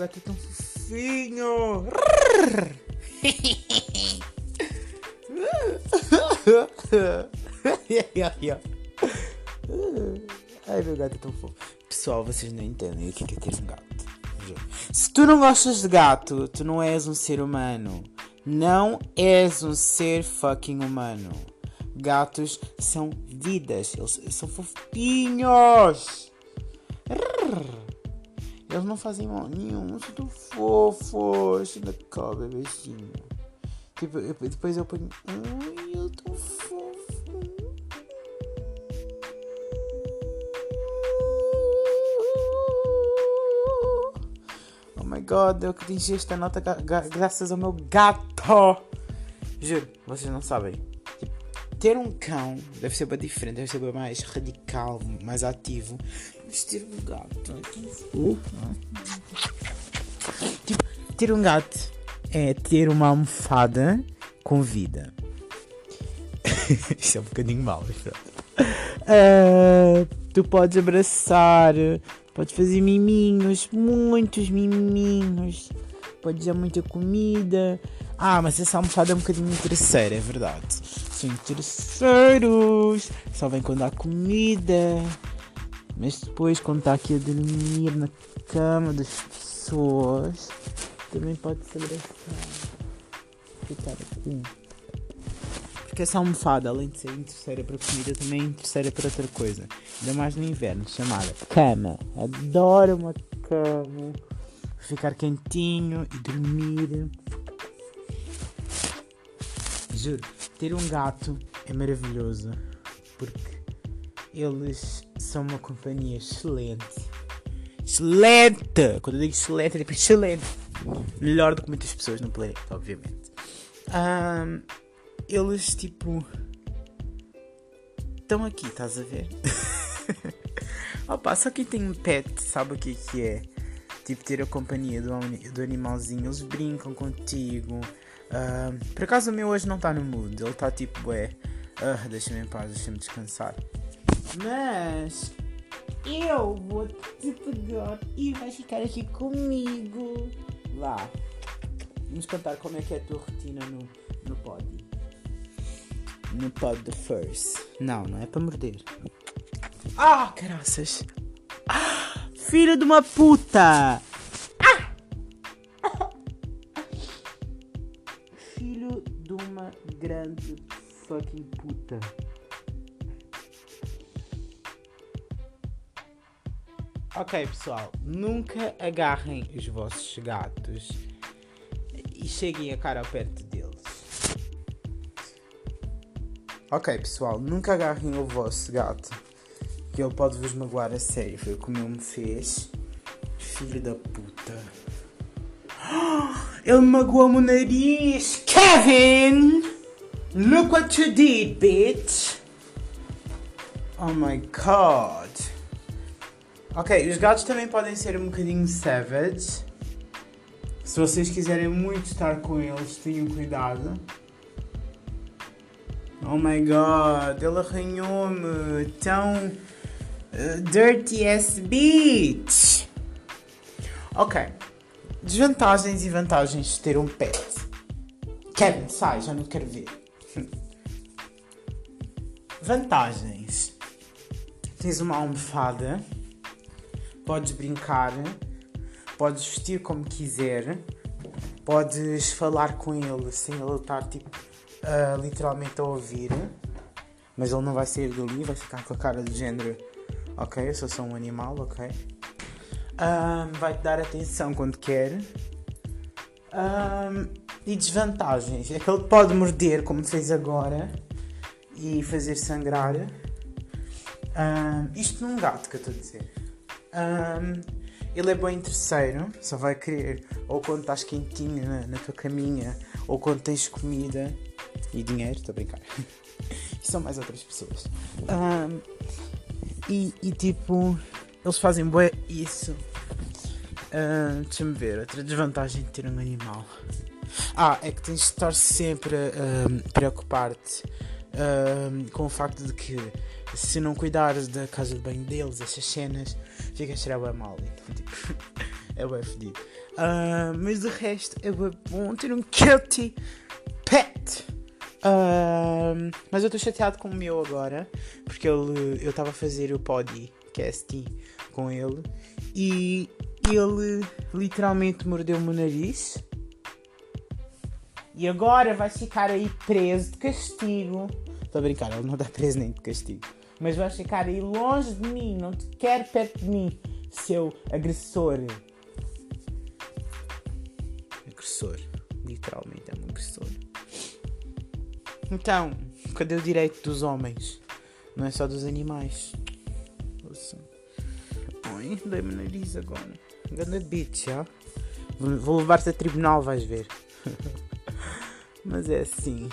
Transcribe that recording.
gato é tão fofinho. Ai, meu gato é tão fofo. Pessoal, vocês não entendem o que é, é ter um gato. Se tu não gostas de gato, tu não és um ser humano. Não és um ser fucking humano. Gatos são vidas, eles são fofinhos. Eles não fazem mal nenhum, são tão fofos. Ainda cá, bebezinho. Tipo, eu, depois eu ponho. Ai, eu tô fofo. Oh my god, eu atingi esta nota graças ao meu gato. Juro, vocês não sabem. Tipo, ter um cão deve ser bem diferente, deve ser bem mais radical, mais ativo. Ter um gato tão fofo. Tipo, ter um gato é ter uma almofada com vida. Isso é um bocadinho mal. Uh, tu podes abraçar, podes fazer miminhos, muitos miminhos, podes dar muita comida. Ah, mas essa almofada é um bocadinho interesseira, é verdade. São interesseiros, só vem quando há comida. Mas depois, quando está aqui a dormir na cama das pessoas, também pode se abraçar. Ficar assim. Porque essa almofada, além de ser terceira para comida, também é terceira para outra coisa. Ainda mais no inverno, chamada cama. Adoro uma cama. Ficar quentinho e dormir. Juro, ter um gato é maravilhoso. Porque eles são uma companhia excelente. Excelente! Quando eu digo excelente, é tipo excelente melhor do que muitas pessoas no planeta, obviamente. Um, eles, tipo, estão aqui, estás a ver? Opa, só quem tem um pet sabe o que, que é. Tipo, ter a companhia do, do animalzinho. Eles brincam contigo. Por acaso o meu hoje não está no mood. Ele está tipo, é. Uh, deixa-me em paz, deixa-me descansar. Mas eu vou te pegar e vais ficar aqui comigo. Vá. Vamos contar como é que é a tua rotina no, no pod. No pod the first. Não, não é para morder. Ah, caraças. Ah, filho de uma puta. Ah! Filho de uma grande fucking puta. Ok, pessoal, nunca agarrem os vossos gatos e cheguem a cara perto deles. Ok, pessoal, nunca agarrem o vosso gato, que ele pode vos magoar a sério. Foi como ele me fez, filho da puta. Ele magoou-me o nariz, Kevin! Look what you did, bitch! Oh my god! Ok, os gatos também podem ser um bocadinho savage. Se vocês quiserem muito estar com eles, tenham cuidado. Oh my god, ele arranhou-me. Tão uh, dirty ass bitch. Ok. Desvantagens e vantagens de ter um pet. Kevin, sai, já não quero ver. Vantagens. Tens uma almofada podes brincar, podes vestir como quiser, podes falar com ele sem ele estar tipo, literalmente a ouvir, mas ele não vai sair dali, vai ficar com a cara de género, ok, eu sou só um animal, ok. Um, vai te dar atenção quando quer. E desvantagens é que ele pode morder, como fez agora, e fazer sangrar. Um, isto num gato que eu estou a dizer. Um, ele é bom em terceiro, só vai querer ou quando estás quentinho na, na tua caminha, ou quando tens comida e dinheiro, estou a brincar. e são mais outras pessoas. Um, e, e, tipo, eles fazem bué isso. Uh, Deixa-me ver, outra desvantagem de ter um animal. Ah, é que tens de estar sempre a preocupar-te com o facto de que se não cuidares da casa de banho deles, essas cenas, fica a cheirar bem mal. Então, tipo, é bem fedido. Uh, mas o resto é bom ter um guilty pet. Uh, mas eu estou chateado com o meu agora, porque ele, eu estava a fazer o podcast com ele e ele literalmente mordeu-me o nariz. E agora vai ficar aí preso de castigo. Estou a brincar, ele não está preso nem de castigo. Mas vai ficar aí longe de mim, não te quero perto de mim, seu agressor. Agressor. Literalmente é um agressor. Então, cadê o direito dos homens? Não é só dos animais. Ouça. Ai, dei-me nariz agora. Ganda bitch, já. Vou levar-te a tribunal, vais ver. Mas é assim.